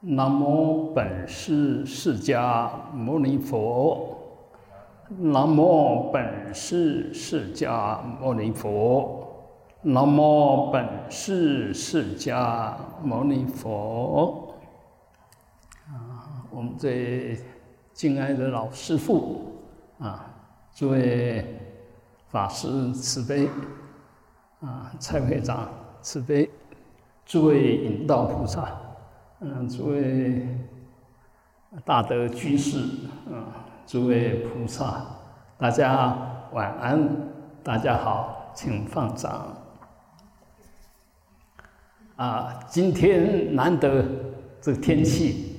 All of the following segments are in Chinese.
南无本师释迦牟尼佛。南无本师释迦牟尼佛。南无本师释迦牟尼佛。啊，我们最敬爱的老师父啊，诸位法师慈悲啊，蔡会长慈悲，诸位引导菩萨。嗯，诸位大德居士，嗯，诸位菩萨，大家晚安，大家好，请放掌。啊，今天难得这个天气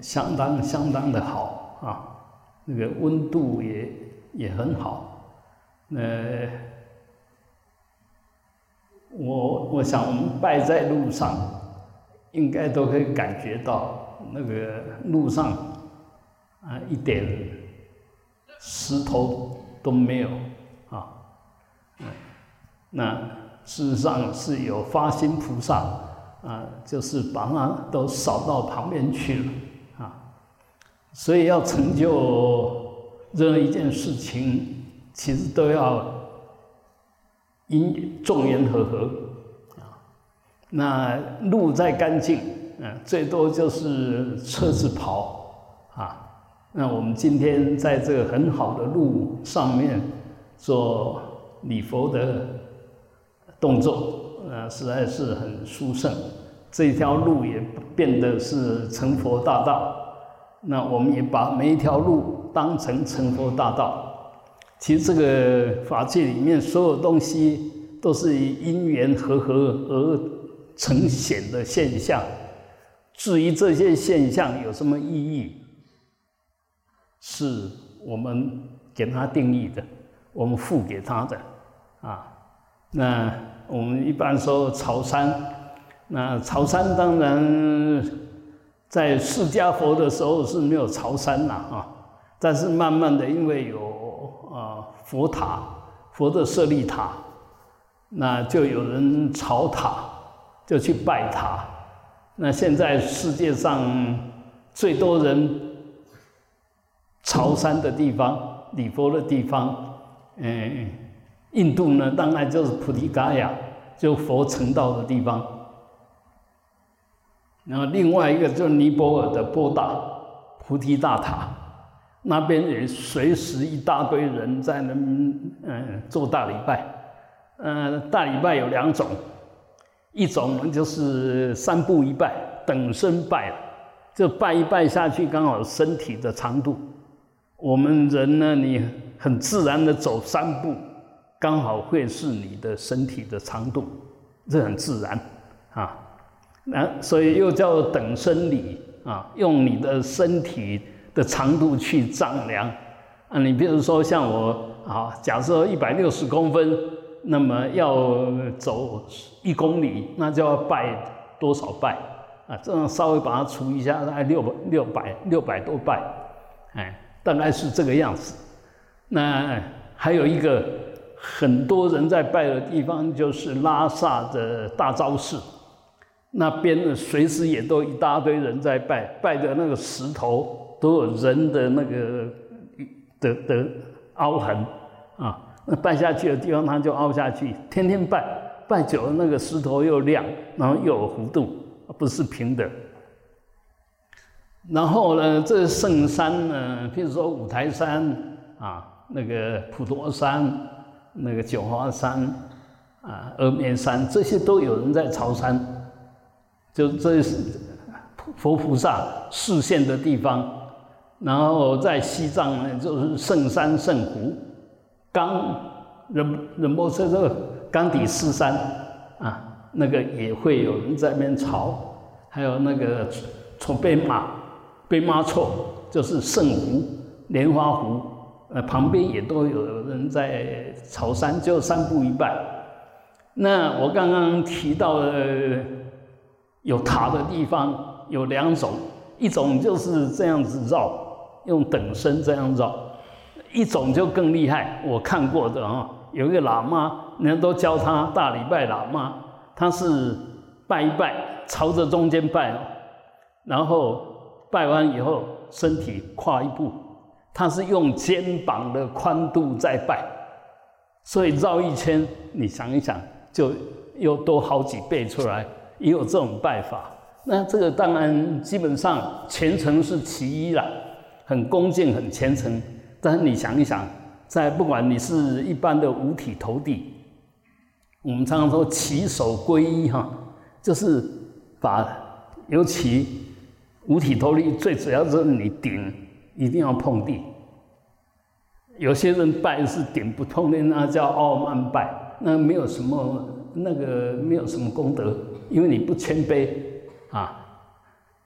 相当相当的好啊，那个温度也也很好。呃，我我想我们拜在路上。应该都可以感觉到那个路上啊一点石头都没有啊，那事实上是有发心菩萨啊，就是把它都扫到旁边去了啊，所以要成就任何一件事情，其实都要因众缘和合。那路再干净，嗯，最多就是车子跑啊。那我们今天在这个很好的路上面做礼佛的动作，呃，实在是很殊胜。这条路也变得是成佛大道。那我们也把每一条路当成成佛大道。其实这个法界里面所有东西都是因缘和合而。呈现的现象，至于这些现象有什么意义，是我们给它定义的，我们赋给它的啊。那我们一般说朝山，那朝山当然在释迦佛的时候是没有朝山了啊，但是慢慢的因为有啊佛塔，佛的舍利塔，那就有人朝塔。就去拜他。那现在世界上最多人朝山的地方、礼佛的地方，嗯，印度呢，当然就是菩提伽亚，就佛成道的地方。然后另外一个就是尼泊尔的波大菩提大塔，那边也随时一大堆人在那嗯做大礼拜。嗯，大礼拜有两种。一种呢就是三步一拜，等身拜了，就拜一拜下去，刚好身体的长度。我们人呢，你很自然的走三步，刚好会是你的身体的长度，这很自然啊。那所以又叫等身礼啊，用你的身体的长度去丈量啊。你比如说像我啊，假设一百六十公分。那么要走一公里，那就要拜多少拜啊？这样稍微把它除一下，大概六百六百六百多拜，哎，大概是这个样子。那还有一个很多人在拜的地方，就是拉萨的大昭寺，那边呢随时也都一大堆人在拜，拜的那个石头都有人的那个的的凹痕啊。那拜下去的地方，它就凹下去。天天拜，拜久了，那个石头又亮，然后又有弧度，不是平的。然后呢，这圣山呢，譬如说五台山啊，那个普陀山，那个九华山啊，峨眉山，这些都有人在朝山，就这是佛菩萨视线的地方。然后在西藏呢，就是圣山圣湖。冈仁仁波切这个冈底四山啊，那个也会有人在那边朝，还有那个从贝马贝马措就是圣湖莲花湖，呃旁边也都有人在朝山，就三步一拜。那我刚刚提到的有塔的地方有两种，一种就是这样子绕，用等身这样绕。一种就更厉害，我看过的啊，有一个喇嘛，人家都教他大礼拜喇嘛，他是拜一拜，朝着中间拜，然后拜完以后身体跨一步，他是用肩膀的宽度在拜，所以绕一圈，你想一想，就又多好几倍出来，也有这种拜法。那这个当然基本上虔诚是其一了，很恭敬很虔诚。但是你想一想，在不管你是一般的五体投地，我们常常说起手皈依哈，就是把尤其五体投地最主要是你顶一定要碰地。有些人拜是顶不碰的，那叫傲慢拜，那没有什么那个没有什么功德，因为你不谦卑啊。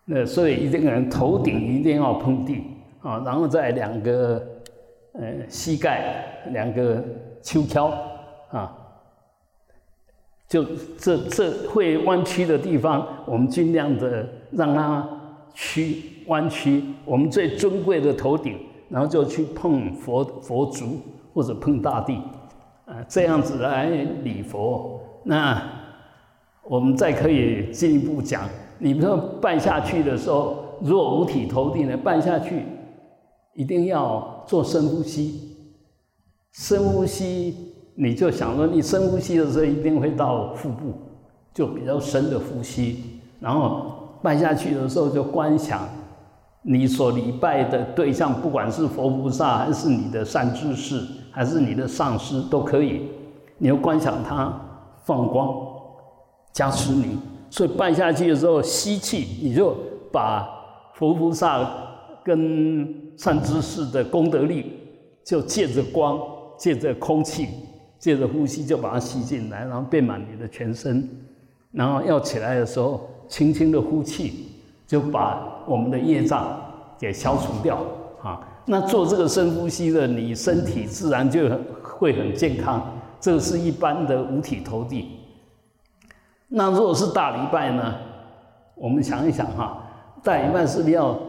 那所以一个人头顶一定要碰地啊，然后再两个呃膝盖两个秋跷啊。就这这会弯曲的地方，我们尽量的让它曲弯曲。我们最尊贵的头顶，然后就去碰佛佛足或者碰大地，啊，这样子来礼佛。那我们再可以进一步讲，你比如说拜下去的时候，如果五体投地呢，拜下去一定要做深呼吸，深呼吸。你就想说，你深呼吸的时候一定会到腹部，就比较深的呼吸。然后拜下去的时候就观想，你所礼拜的对象，不管是佛菩萨，还是你的善知识，还是你的上师，都可以。你要观想他放光加持你。所以拜下去的时候吸气，你就把佛菩萨跟善知识的功德力，就借着光，借着空气。借着呼吸就把它吸进来，然后遍满你的全身，然后要起来的时候，轻轻的呼气，就把我们的业障给消除掉啊。那做这个深呼吸的，你身体自然就会很健康。这个是一般的五体投地。那如果是大礼拜呢？我们想一想哈，大礼拜是不是要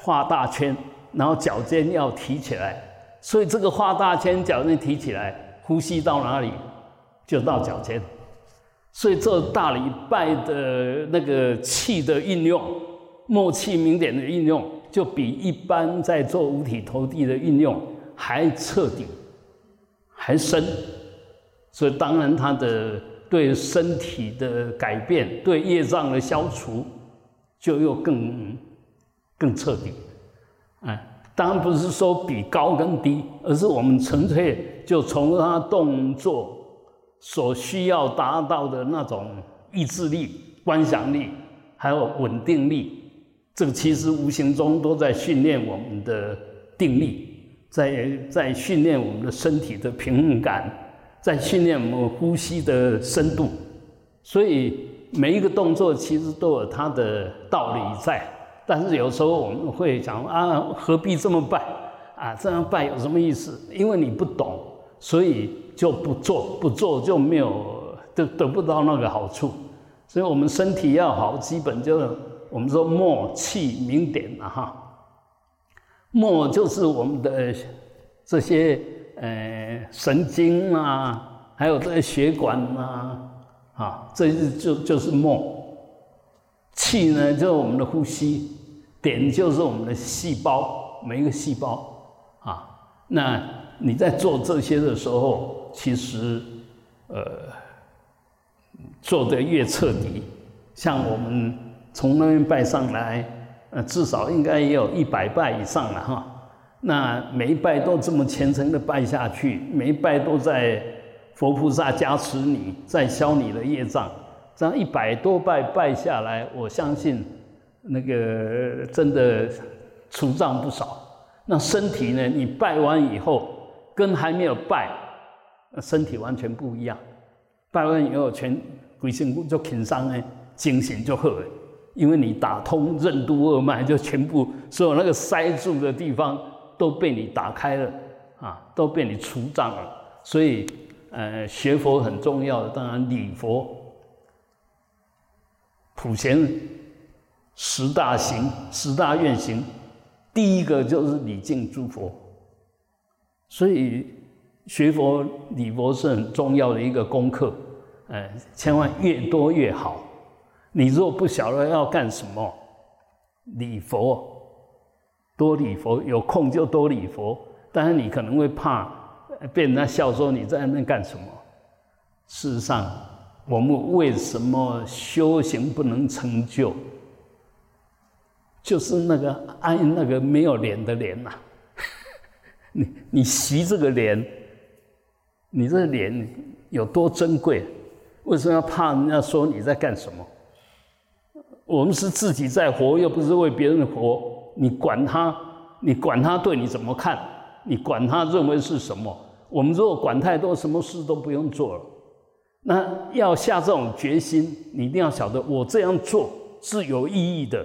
画大圈，然后脚尖要提起来？所以这个画大圈，脚尖提起来，呼吸到哪里就到脚尖。所以做大礼拜的那个气的运用，默气明点的运用，就比一般在做五体投地的运用还彻底，还深。所以当然它的对身体的改变，对业障的消除，就又更更彻底，哎。当然不是说比高跟低，而是我们纯粹就从他动作所需要达到的那种意志力、观想力，还有稳定力，这个其实无形中都在训练我们的定力，在在训练我们的身体的平衡感，在训练我们呼吸的深度。所以每一个动作其实都有它的道理在。但是有时候我们会讲啊，何必这么拜啊？这样拜有什么意思？因为你不懂，所以就不做，不做就没有得得不到那个好处。所以我们身体要好，基本就是我们说默气明点了哈。默就是我们的这些呃神经啊，还有这些血管啊，啊，这就就是默。气呢，就是我们的呼吸。点就是我们的细胞，每一个细胞啊。那你在做这些的时候，其实呃做的越彻底，像我们从那边拜上来，呃至少应该也有一百拜以上了哈。那每一拜都这么虔诚的拜下去，每一拜都在佛菩萨加持你，在消你的业障。这样一百多拜拜下来，我相信。那个真的除障不少。那身体呢？你拜完以后，跟还没有拜，身体完全不一样。拜完以后，全鬼神就轻伤呢，精神就好了。因为你打通任督二脉，就全部所有那个塞住的地方都被你打开了啊，都被你除障了。所以，呃，学佛很重要的，当然礼佛、普贤。十大行、十大愿行，第一个就是礼敬诸佛。所以学佛礼佛是很重要的一个功课，呃，千万越多越好。你若不晓得要干什么，礼佛，多礼佛，有空就多礼佛。但是你可能会怕被人家笑说你在那干什么。事实上，我们为什么修行不能成就？就是那个安那个没有脸的脸呐。你你习这个脸，你这脸有多珍贵？为什么要怕人家说你在干什么？我们是自己在活，又不是为别人活。你管他，你管他对你怎么看？你管他认为是什么？我们如果管太多，什么事都不用做了。那要下这种决心，你一定要晓得，我这样做是有意义的。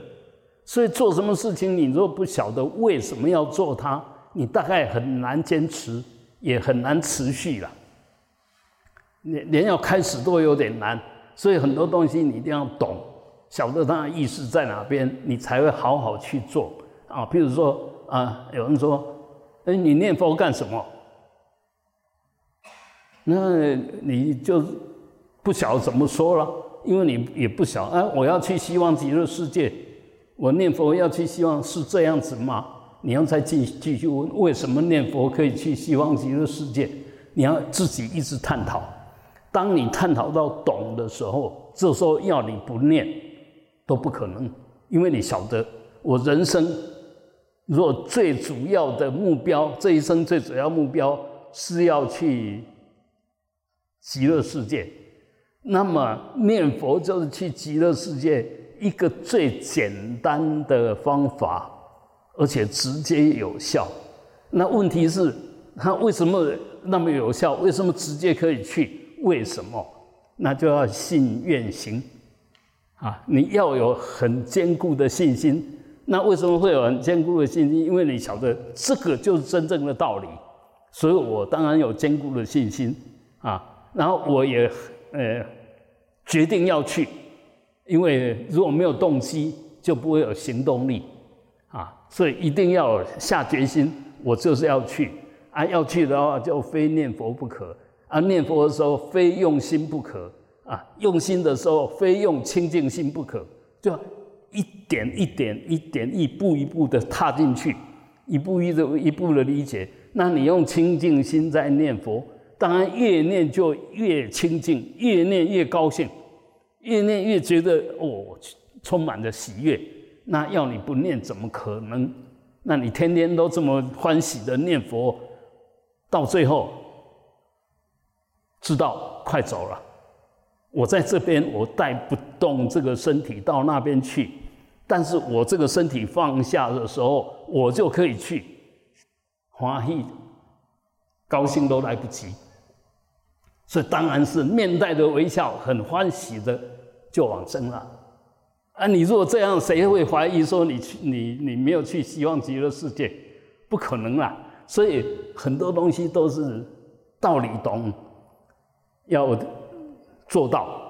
所以做什么事情，你若不晓得为什么要做它，你大概很难坚持，也很难持续了。连连要开始都有点难。所以很多东西你一定要懂，晓得它的意思在哪边，你才会好好去做啊。譬如说啊，有人说。哎，你念佛干什么？那你就不晓怎么说了，因为你也不晓。哎，我要去希望极乐世界，我念佛要去希望是这样子吗？你要再继继续问，为什么念佛可以去西方极乐世界？你要自己一直探讨。当你探讨到懂的时候，这时候要你不念都不可能，因为你晓得我人生。若最主要的目标，这一生最主要目标是要去极乐世界，那么念佛就是去极乐世界一个最简单的方法，而且直接有效。那问题是，它为什么那么有效？为什么直接可以去？为什么？那就要信愿行啊！你要有很坚固的信心。那为什么会有很坚固的信心？因为你晓得这个就是真正的道理，所以我当然有坚固的信心啊。然后我也呃决定要去，因为如果没有动机，就不会有行动力啊。所以一定要下决心，我就是要去啊。要去的话，就非念佛不可啊。念佛的时候，非用心不可啊。用心的时候，非用清净心不可，就。一点一点一点一步一步的踏进去，一步一步一步的理解。那你用清净心在念佛，当然越念就越清净，越念越高兴，越念越觉得哦，充满着喜悦。那要你不念怎么可能？那你天天都这么欢喜的念佛，到最后知道快走了，我在这边我带不动这个身体到那边去。但是我这个身体放下的时候，我就可以去，欢喜、高兴都来不及，所以当然是面带着微笑，很欢喜的就往生了。啊，你如果这样，谁会怀疑说你去你你没有去希望极乐世界？不可能啦。所以很多东西都是道理懂，要做到，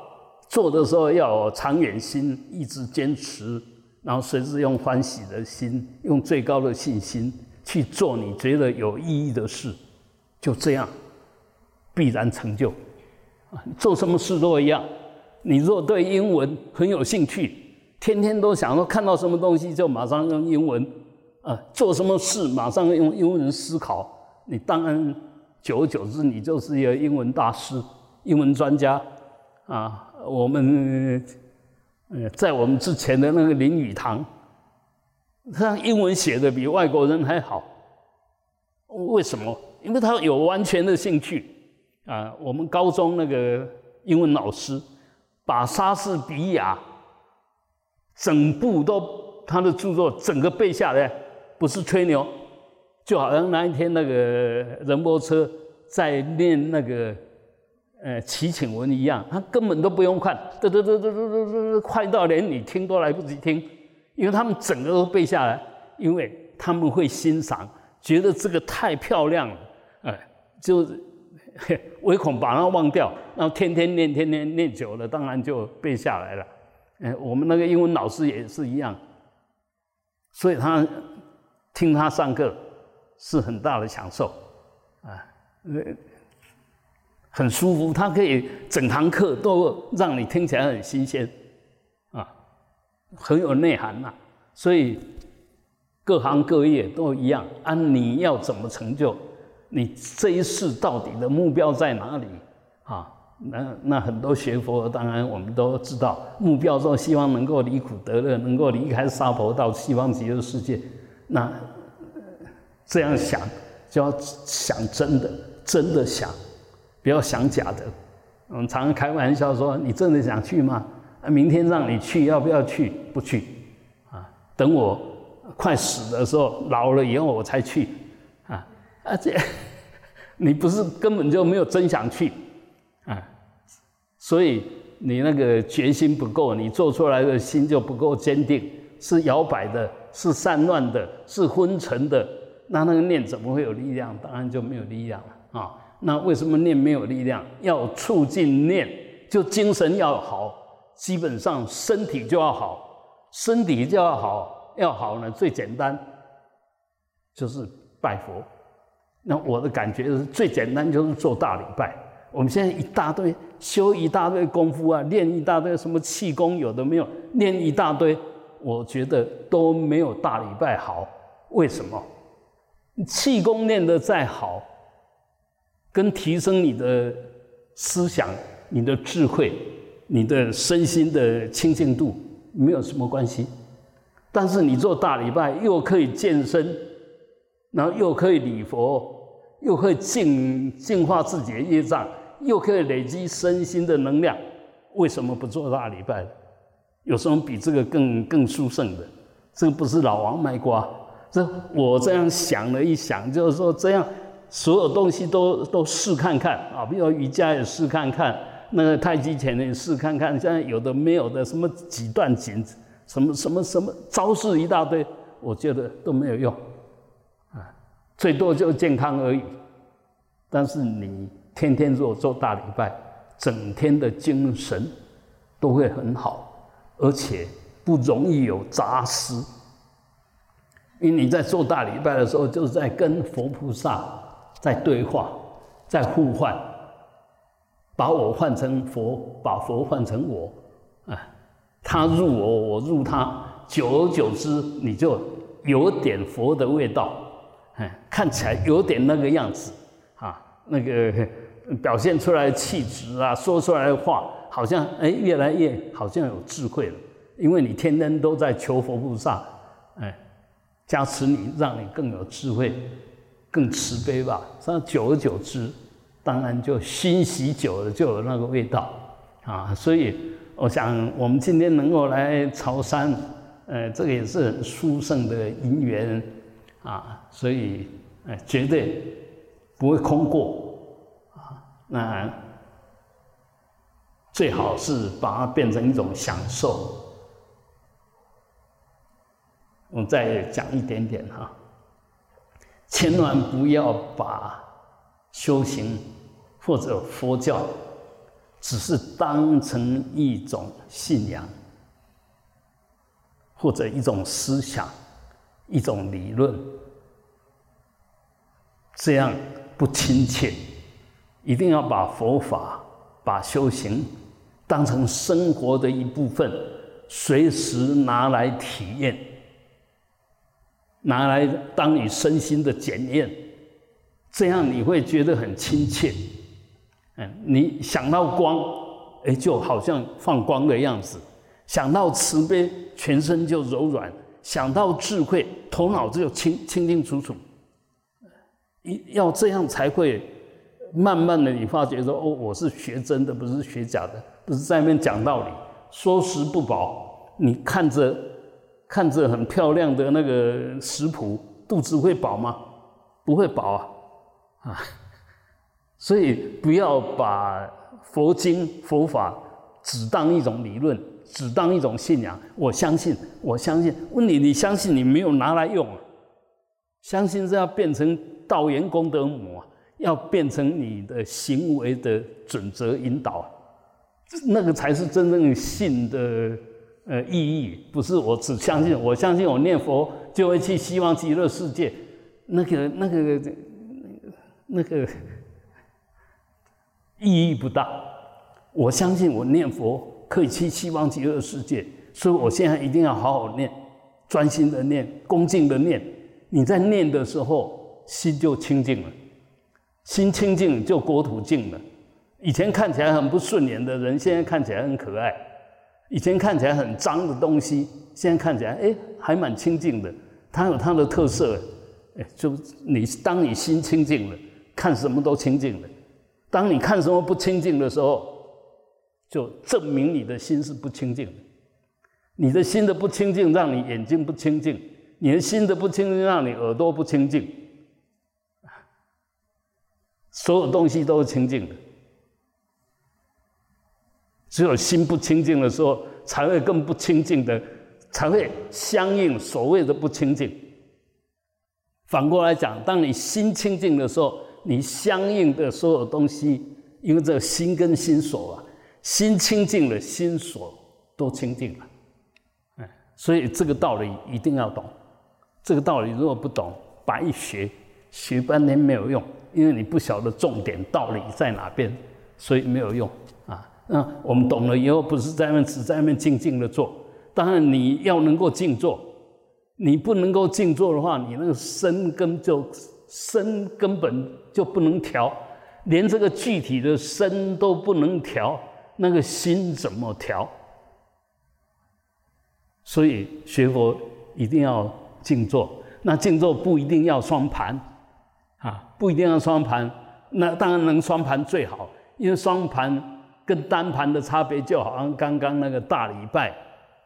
做的时候要有长远心，一直坚持。然后随时用欢喜的心，用最高的信心去做你觉得有意义的事，就这样必然成就。啊，做什么事都一样。你若对英文很有兴趣，天天都想说看到什么东西就马上用英文，啊，做什么事马上用英文思考，你当然久而久之你就是一个英文大师、英文专家。啊，我们。呃，在我们之前的那个林语堂，他英文写的比外国人还好。为什么？因为他有完全的兴趣啊。我们高中那个英文老师，把莎士比亚整部都他的著作整个背下来，不是吹牛，就好像那一天那个仁波车在念那个。呃，祈请文一样，他根本都不用看，嘚嘚嘚嘚嘚嘚嘚，快到连你听都来不及听，因为他们整个都背下来，因为他们会欣赏，觉得这个太漂亮了，哎，就 唯恐把它忘掉，然后天天念，天天念久了，当然就背下来了。哎，我们那个英文老师也是一样，所以他听他上课是很大的享受，啊，呃。很舒服，他可以整堂课都让你听起来很新鲜啊，很有内涵呐。所以各行各业都一样，啊，你要怎么成就？你这一世到底的目标在哪里？啊，那那很多学佛，当然我们都知道，目标说希望能够离苦得乐，能够离开娑婆到西方极乐世界。那这样想就要想真的，真的想，不要想假的。我们常常开玩笑说：“你真的想去吗？啊，明天让你去，要不要去？不去。啊，等我快死的时候，老了以后我才去。”而且 你不是根本就没有真想去，啊，所以你那个决心不够，你做出来的心就不够坚定，是摇摆的，是散乱的，是昏沉的，那那个念怎么会有力量？当然就没有力量了啊。那为什么念没有力量？要促进念，就精神要好，基本上身体就要好，身体就要好，要好呢，最简单就是拜佛。那我的感觉是最简单，就是做大礼拜。我们现在一大堆修一大堆功夫啊，练一大堆什么气功，有的没有，练一大堆，我觉得都没有大礼拜好。为什么？气功练得再好，跟提升你的思想、你的智慧、你的身心的清净度没有什么关系。但是你做大礼拜，又可以健身。然后又可以礼佛，又可以净净化自己的业障，又可以累积身心的能量，为什么不做大礼拜？有什么比这个更更殊胜的？这个不是老王卖瓜，这我这样想了一想，就是说这样所有东西都都试看看啊，比如瑜伽也试看看，那个太极拳也试看看，现在有的没有的，什么几段锦，什么什么什么招式一大堆，我觉得都没有用。最多就健康而已，但是你天天做做大礼拜，整天的精神都会很好，而且不容易有杂思。因为你在做大礼拜的时候，就是在跟佛菩萨在对话，在互换，把我换成佛，把佛换成我，啊，他入我，我入他，久而久之，你就有点佛的味道。哎，看起来有点那个样子，啊，那个表现出来气质啊，说出来的话，好像哎，越来越好像有智慧了。因为你天天都在求佛菩萨，哎，加持你，让你更有智慧，更慈悲吧。这样久而久之，当然就熏习久了，就有那个味道啊。所以我想，我们今天能够来潮汕，呃，这个也是很殊胜的因缘。啊，所以，哎，绝对不会空过啊。那最好是把它变成一种享受。我再讲一点点哈，千万不要把修行或者佛教只是当成一种信仰或者一种思想。一种理论，这样不亲切。一定要把佛法、把修行当成生活的一部分，随时拿来体验，拿来当你身心的检验。这样你会觉得很亲切。嗯，你想到光，哎，就好像放光的样子；想到慈悲，全身就柔软。想到智慧，头脑就清清清楚楚。一要这样才会慢慢的，你发觉说哦，我是学真的，不是学假的，不是在那边讲道理，说食不饱。你看着看着很漂亮的那个食谱，肚子会饱吗？不会饱啊啊！所以不要把佛经佛法只当一种理论。只当一种信仰，我相信，我相信。问你，你相信？你没有拿来用啊？相信是要变成道源功德母啊，要变成你的行为的准则引导，那个才是真正信的呃意义。不是我只相信，我相信我念佛就会去希望极乐世界，那个那个那个那个意义不大。我相信我念佛。可以去希望极乐世界，所以我现在一定要好好念，专心的念，恭敬的念。你在念的时候，心就清净了，心清净就国土净了。以前看起来很不顺眼的人，现在看起来很可爱；以前看起来很脏的东西，现在看起来哎还蛮清净的。它有它的特色，哎，就你当你心清净了，看什么都清净了。当你看什么不清净的时候，就证明你的心是不清净的。你的心的不清净，让你眼睛不清净；你的心的不清净，让你耳朵不清净。所有东西都是清净的，只有心不清净的时候，才会更不清净的，才会相应所谓的不清净。反过来讲，当你心清净的时候，你相应的所有东西，因为这心跟心所啊，心清净了，心所都清净了，哎，所以这个道理一定要懂。这个道理如果不懂，白学，学半天没有用，因为你不晓得重点道理在哪边，所以没有用啊。那我们懂了以后，不是在那只在那边静静的做，当然你要能够静坐，你不能够静坐的话，你那个身根就。身根本就不能调，连这个具体的身都不能调，那个心怎么调？所以学佛一定要静坐。那静坐不一定要双盘，啊，不一定要双盘。那当然能双盘最好，因为双盘跟单盘的差别，就好像刚刚那个大礼拜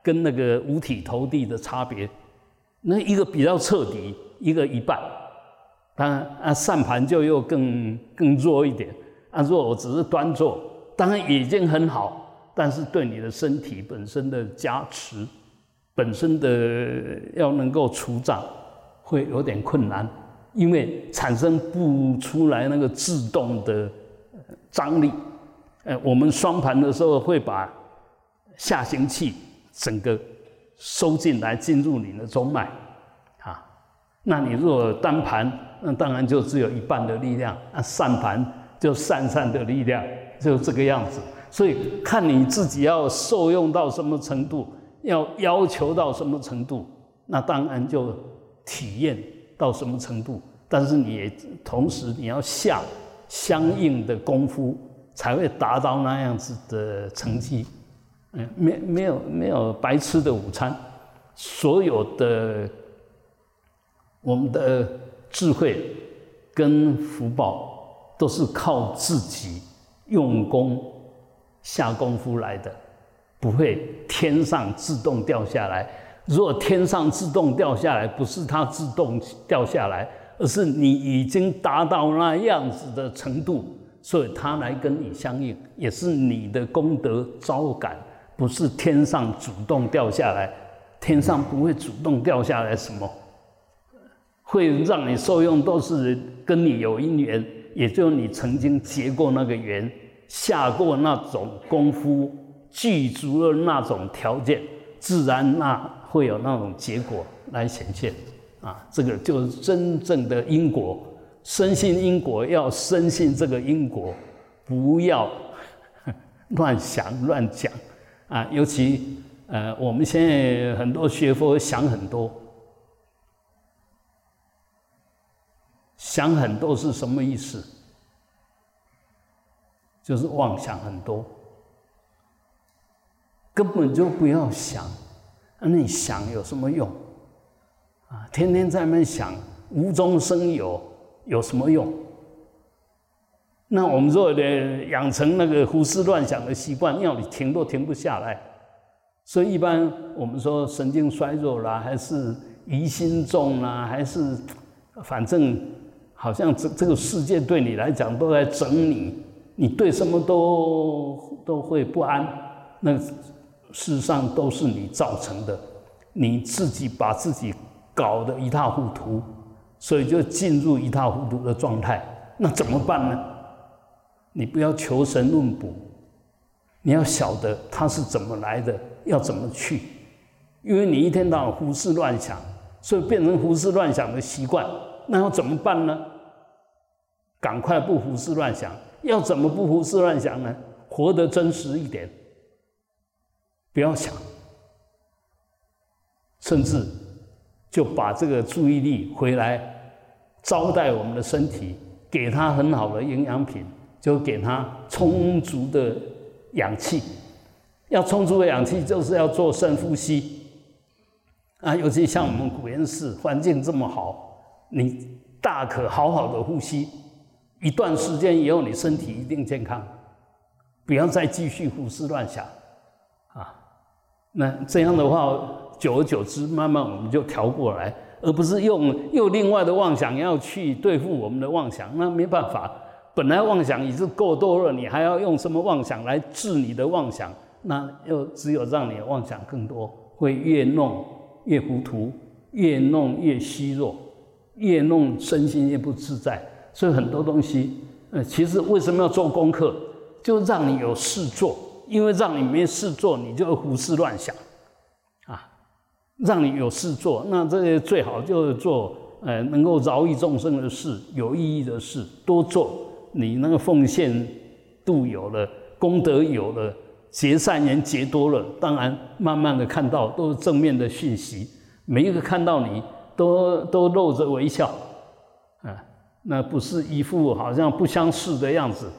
跟那个五体投地的差别，那一个比较彻底，一个一半。当然啊，上盘就又更更弱一点。啊，若我只是端坐，当然已经很好，但是对你的身体本身的加持，本身的要能够除障，会有点困难，因为产生不出来那个自动的张力。呃，我们双盘的时候会把下行气整个收进来，进入你的中脉。啊，那你若单盘。那当然就只有一半的力量，那散盘就散散的力量，就这个样子。所以看你自己要受用到什么程度，要要求到什么程度，那当然就体验到什么程度。但是你也同时你要下相应的功夫，才会达到那样子的成绩。嗯，没没有没有白吃的午餐，所有的我们的。智慧跟福报都是靠自己用功下功夫来的，不会天上自动掉下来。如果天上自动掉下来，不是它自动掉下来，而是你已经达到那样子的程度，所以它来跟你相应，也是你的功德招感，不是天上主动掉下来。天上不会主动掉下来什么。会让你受用，都是跟你有因缘，也就你曾经结过那个缘，下过那种功夫，具足了那种条件，自然那会有那种结果来显现。啊，这个就是真正的因果。深信因果，要深信这个因果，不要 乱想乱讲。啊，尤其呃，我们现在很多学佛想很多。想很多是什么意思？就是妄想很多，根本就不要想。那你想有什么用？啊，天天在那想无中生有，有什么用？那我们若的养成那个胡思乱想的习惯，要你停都停不下来。所以一般我们说神经衰弱啦，还是疑心重啦，还是反正。好像这这个世界对你来讲都在整你，你对什么都都会不安，那事实上都是你造成的，你自己把自己搞得一塌糊涂，所以就进入一塌糊涂的状态。那怎么办呢？你不要求神论卜，你要晓得它是怎么来的，要怎么去，因为你一天到晚胡思乱想，所以变成胡思乱想的习惯。那要怎么办呢？赶快不胡思乱想。要怎么不胡思乱想呢？活得真实一点，不要想，甚至就把这个注意力回来招待我们的身体，给它很好的营养品，就给它充足的氧气。要充足的氧气，就是要做深呼吸啊！尤其像我们古岩寺环境这么好，你大可好好的呼吸，一段时间以后，你身体一定健康。不要再继续胡思乱想啊！那这样的话，久而久之，慢慢我们就调过来，而不是用又另外的妄想要去对付我们的妄想。那没办法，本来妄想已经够多了，你还要用什么妄想来治你的妄想？那又只有让你妄想更多，会越弄越糊涂，越弄越虚弱，越弄身心越不自在。所以很多东西，呃，其实为什么要做功课？就让你有事做，因为让你没事做，你就胡思乱想，啊，让你有事做，那这些最好就是做，呃，能够饶益众生的事，有意义的事，多做。你那个奉献度有了，功德有了，结善缘结多了，当然慢慢的看到都是正面的讯息，每一个看到你都都露着微笑，啊，那不是一副好像不相识的样子，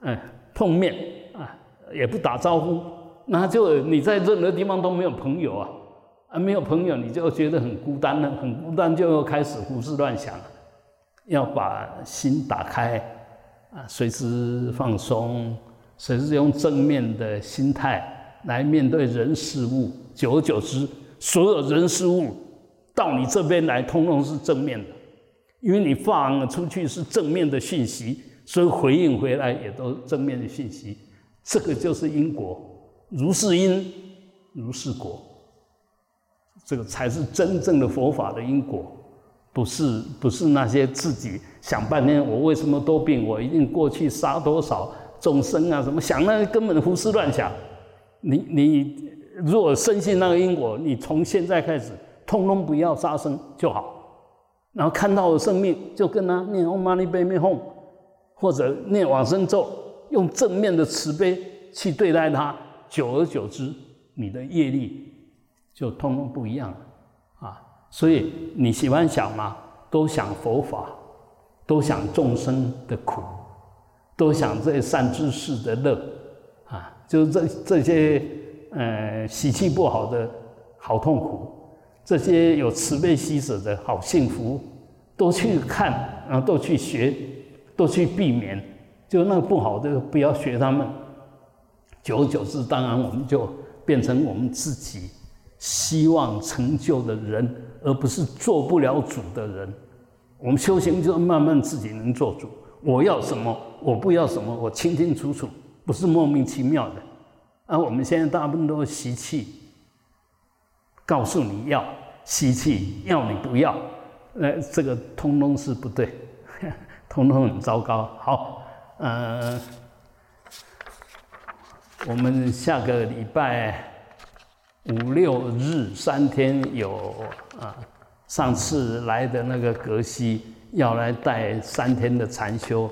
嗯。碰面啊，也不打招呼，那就你在任何地方都没有朋友啊，啊，没有朋友你就觉得很孤单了，很孤单就又开始胡思乱想，要把心打开啊，随时放松，随时用正面的心态来面对人事物，久而久之，所有人事物到你这边来，通通是正面的，因为你放出去是正面的讯息。所以回应回来也都正面的信息，这个就是因果，如是因，如是果，这个才是真正的佛法的因果，不是不是那些自己想半天我为什么多病，我一定过去杀多少众生啊？什么想那根本胡思乱想。你你如果深信那个因果，你从现在开始通通不要杀生就好，然后看到了生命就跟他念 Om Mani Padme Hum。或者念往生咒，用正面的慈悲去对待他，久而久之，你的业力就通通不一样了啊！所以你喜欢想吗？都想佛法，都想众生的苦，都想这善知识的乐啊！就是这这些呃喜气不好的好痛苦，这些有慈悲喜舍的好幸福，都去看，然后都去学。都去避免，就那不好的不要学他们。久而久之，当然我们就变成我们自己希望成就的人，而不是做不了主的人。我们修行就慢慢自己能做主。我要什么，我不要什么，我清清楚楚，不是莫名其妙的。而我们现在大部分都是习气，告诉你要吸气，要你不要，呃，这个通通是不对。通通很糟糕。好，嗯，我们下个礼拜五六日三天有啊，上次来的那个格西要来带三天的禅修，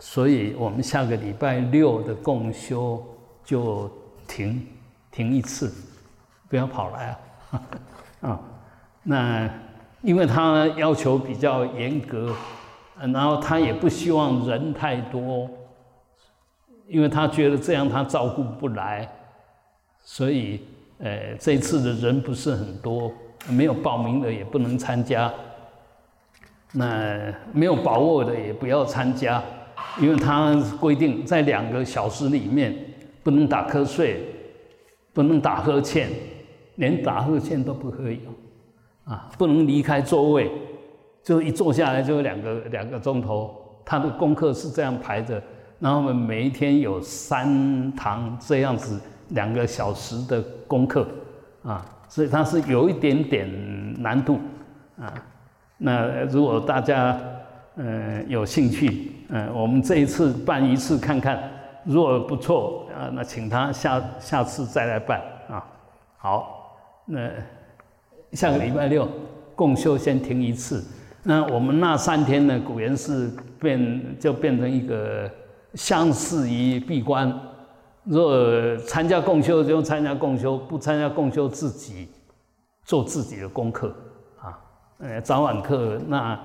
所以我们下个礼拜六的共修就停停一次，不要跑来啊，啊，那因为他要求比较严格。然后他也不希望人太多，因为他觉得这样他照顾不来，所以，呃，这次的人不是很多，没有报名的也不能参加，那没有把握的也不要参加，因为他规定在两个小时里面不能打瞌睡，不能打呵欠，连打呵欠都不可以，啊，不能离开座位。就一坐下来就两个两个钟头，他的功课是这样排着，然后我们每一天有三堂这样子两个小时的功课，啊，所以它是有一点点难度，啊，那如果大家呃有兴趣，嗯，我们这一次办一次看看，如果不错啊，那请他下下次再来办啊，好，那下个礼拜六共修先停一次。那我们那三天呢？古岩寺变就变成一个相似于闭关。若参加共修就参加共修，不参加共修自己做自己的功课啊，呃，早晚课那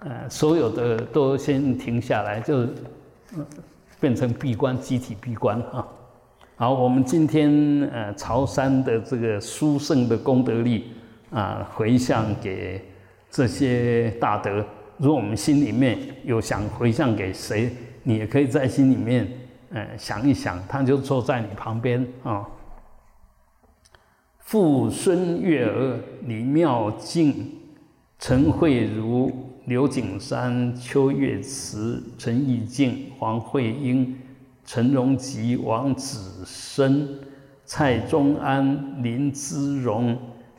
呃所有的都先停下来，就变成闭关，集体闭关啊。好，我们今天呃潮汕的这个殊胜的功德力啊，回向给这些大德。如果我们心里面有想回向给谁，你也可以在心里面呃想一想，他就坐在你旁边啊。父孙月儿李妙静、陈慧茹、刘景山、邱月慈、陈义静、黄慧英。陈荣吉、王子生、蔡宗安、林姿荣、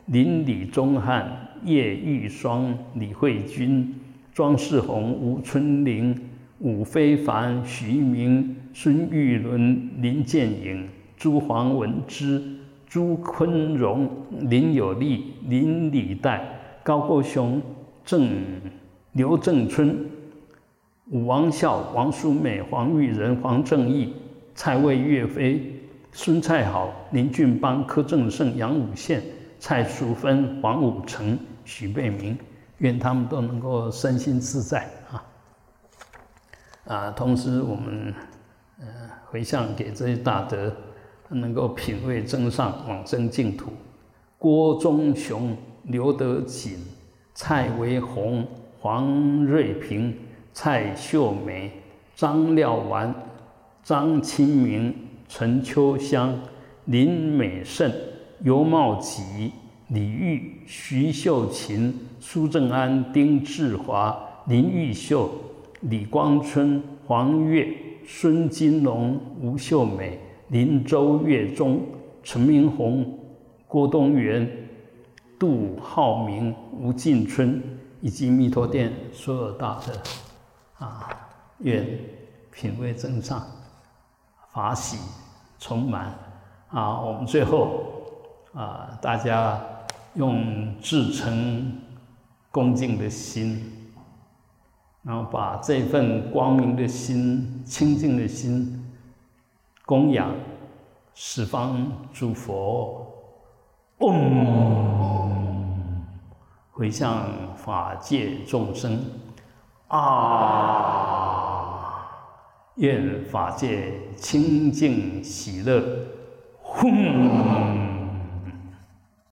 林李宗汉、叶玉霜、李慧君、庄世宏、吴春玲、伍非凡、徐明、孙玉伦、林建颖、朱黄文之、朱坤荣、林有利、林李代、高国雄、郑刘正春。王孝、王淑美、黄玉仁、黄正义、蔡魏岳飞、孙蔡好、林俊邦、柯正胜、杨武宪、蔡淑芬、黄武成、许贝明，愿他们都能够身心自在啊！啊，同时我们呃回向给这些大德，能够品味真上，往生净土。郭忠雄、刘德锦、蔡维宏、黄瑞平。蔡秀梅、张廖完、张清明、陈秋香、林美胜、尤茂吉、李玉、徐秀琴、苏正安、丁志华、林玉秀、李光春、黄月、孙金龙、吴秀美、林周月忠、陈明宏、郭东元、杜浩明、吴进春，以及弥陀殿所有大德。啊，愿品味真上，法喜充满啊！我们最后啊，大家用至诚恭敬的心，然后把这份光明的心、清净的心供养十方诸佛，嗡，回向法界众生。啊！愿法界清净喜乐，轰！